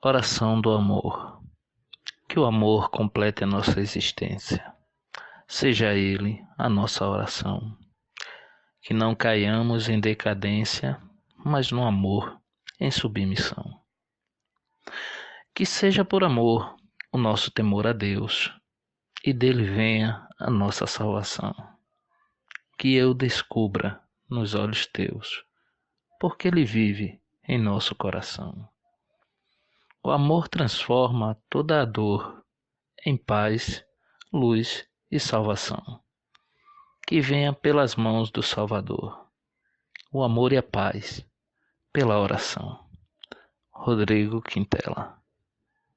Oração do amor. Que o amor complete a nossa existência. Seja ele a nossa oração. Que não caiamos em decadência, mas no amor, em submissão. Que seja por amor o nosso temor a Deus e dele venha a nossa salvação. Que eu descubra nos olhos teus, porque ele vive em nosso coração. O amor transforma toda a dor em paz, luz e salvação. Que venha pelas mãos do Salvador. O amor e a paz pela oração. Rodrigo Quintela